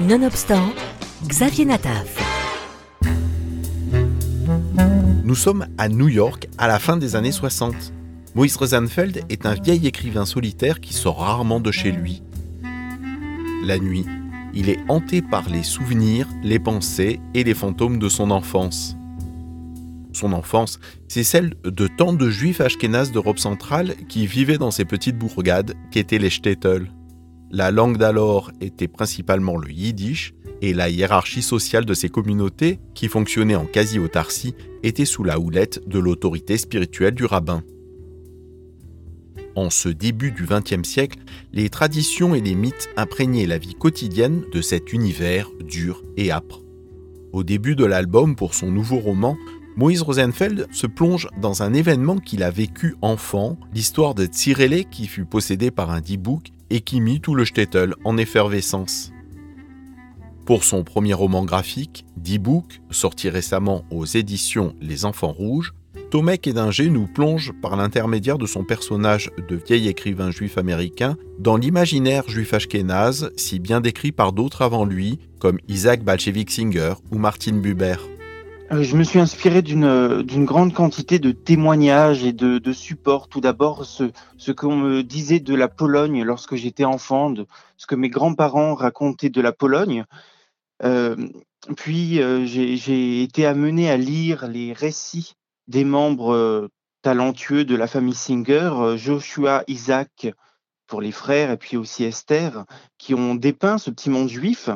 Nonobstant, Xavier Nataf. Nous sommes à New York à la fin des années 60. Moïse Rosenfeld est un vieil écrivain solitaire qui sort rarement de chez lui. La nuit, il est hanté par les souvenirs, les pensées et les fantômes de son enfance. Son enfance, c'est celle de tant de juifs ashkénazes d'Europe centrale qui vivaient dans ces petites bourgades qu'étaient les shtetl. La langue d'alors était principalement le yiddish et la hiérarchie sociale de ces communautés, qui fonctionnaient en quasi-autarcie, était sous la houlette de l'autorité spirituelle du rabbin. En ce début du XXe siècle, les traditions et les mythes imprégnaient la vie quotidienne de cet univers dur et âpre. Au début de l'album pour son nouveau roman, Moïse Rosenfeld se plonge dans un événement qu'il a vécu enfant, l'histoire de Tsirele qui fut possédé par un dibouk et qui mit tout le shtetl en effervescence. Pour son premier roman graphique, D-Book, sorti récemment aux éditions Les Enfants Rouges, Tomek Edinger nous plonge par l'intermédiaire de son personnage de vieil écrivain juif américain dans l'imaginaire juif ashkénaze si bien décrit par d'autres avant lui, comme Isaac Balchevik Singer ou Martin Buber. Euh, je me suis inspiré d'une grande quantité de témoignages et de, supports. Tout d'abord, ce, qu'on me disait de la Pologne lorsque j'étais enfant, de ce que mes grands-parents racontaient de la Pologne. Euh, puis, euh, j'ai été amené à lire les récits des membres euh, talentueux de la famille Singer, euh, Joshua, Isaac pour les frères et puis aussi Esther, qui ont dépeint ce petit monde juif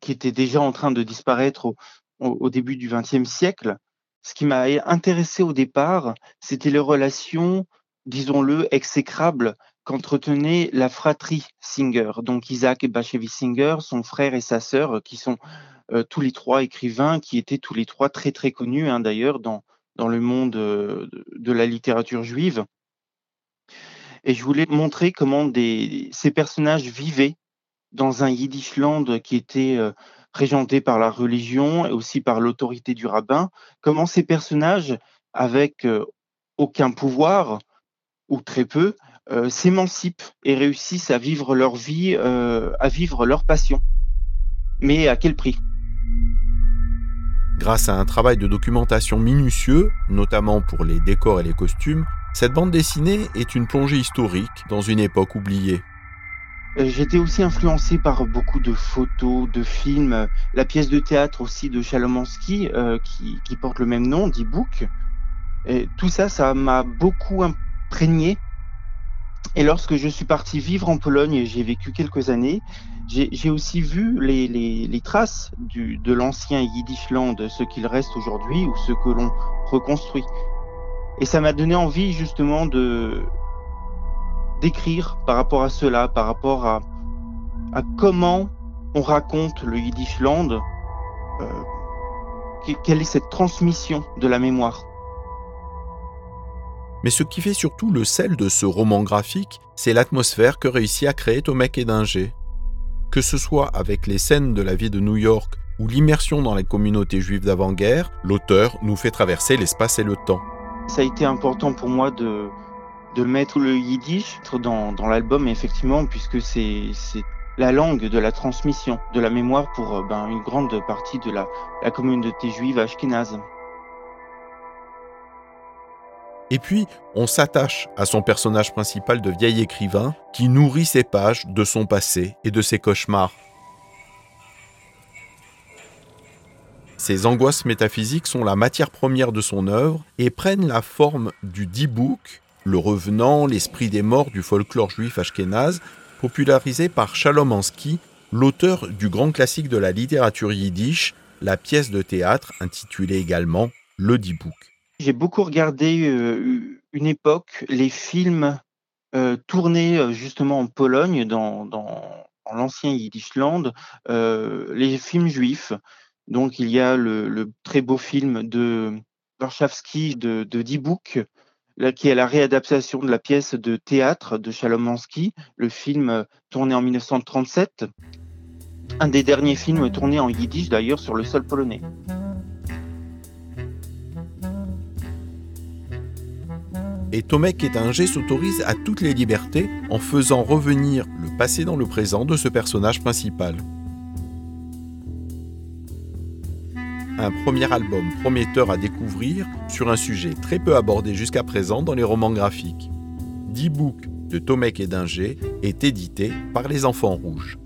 qui était déjà en train de disparaître au, au début du XXe siècle. Ce qui m'a intéressé au départ, c'était les relations, disons-le, exécrables qu'entretenait la fratrie Singer, donc Isaac et Bashevis Singer, son frère et sa sœur, qui sont euh, tous les trois écrivains, qui étaient tous les trois très très connus hein, d'ailleurs dans, le monde euh, de, la littérature juive. Et je voulais montrer comment ces personnages vivaient dans un Yiddishland qui était euh, régenté par la religion et aussi par l'autorité du rabbin, comment ces personnages, avec aucun pouvoir, ou très peu, euh, s'émancipent et réussissent à vivre leur vie, euh, à vivre leur passion? Mais à quel prix? Grâce à un travail de documentation minutieux, notamment pour les décors et les costumes, cette bande dessinée est une plongée historique dans une époque oubliée. Euh, j'étais aussi influencé par beaucoup de photos, de films, la pièce de théâtre aussi de Chalomansky qui, qui, porte le même nom, d'e-book. Et tout ça, ça m'a beaucoup imprégné et lorsque je suis parti vivre en Pologne j'ai vécu quelques années, j'ai aussi vu les, traces de l'ancien Yiddishland, ce qu'il reste aujourd'hui ou ce que l'on reconstruit. Et ça m'a donné envie justement de d'écrire par rapport à cela, par rapport à, à comment on raconte le Yiddishland, euh, quelle est cette transmission de la mémoire. Mais ce qui fait surtout le sel de ce roman graphique, c'est l'atmosphère que réussit à créer Tomek Edinger. Que ce soit avec les scènes de la vie de New York ou l'immersion dans les communautés juives d'avant-guerre, l'auteur nous fait traverser l'espace et le temps. Ça a été important pour moi de, de mettre le yiddish dans, l'album, effectivement, puisque c'est la langue de la transmission, de la mémoire pour ben, une grande partie de la, la communauté juive ashkénaze. Et puis, on s'attache à son personnage principal de vieil écrivain qui nourrit ses pages de son passé et de ses cauchemars. Ces angoisses métaphysiques sont la matière première de son œuvre et prennent la forme du D-Book, le revenant, l'esprit des morts du folklore juif ashkénaze, popularisé par Shalom Ansky, l'auteur du grand classique de la littérature yiddish, la pièce de théâtre intitulée également Le D-Book. J'ai beaucoup regardé euh, une époque les films euh, tournés euh, justement en Pologne, dans, l'ancien Yiddishland, les films juifs. Donc il y a le, très beau film de Warszawski de, de Qui est la réadaptation de la pièce de théâtre de Chalomansky, le film tourné en 1937, un des derniers films tournés en yiddish d'ailleurs sur le sol polonais. et Tomek Ettinger s'autorise à toutes les libertés en faisant revenir le passé dans le présent de ce personnage principal. Un premier album prometteur à découvrir sur un sujet très peu abordé jusqu'à présent dans les romans graphiques. 10 books de Tomek et Dinger est édité par Les Enfants Rouges.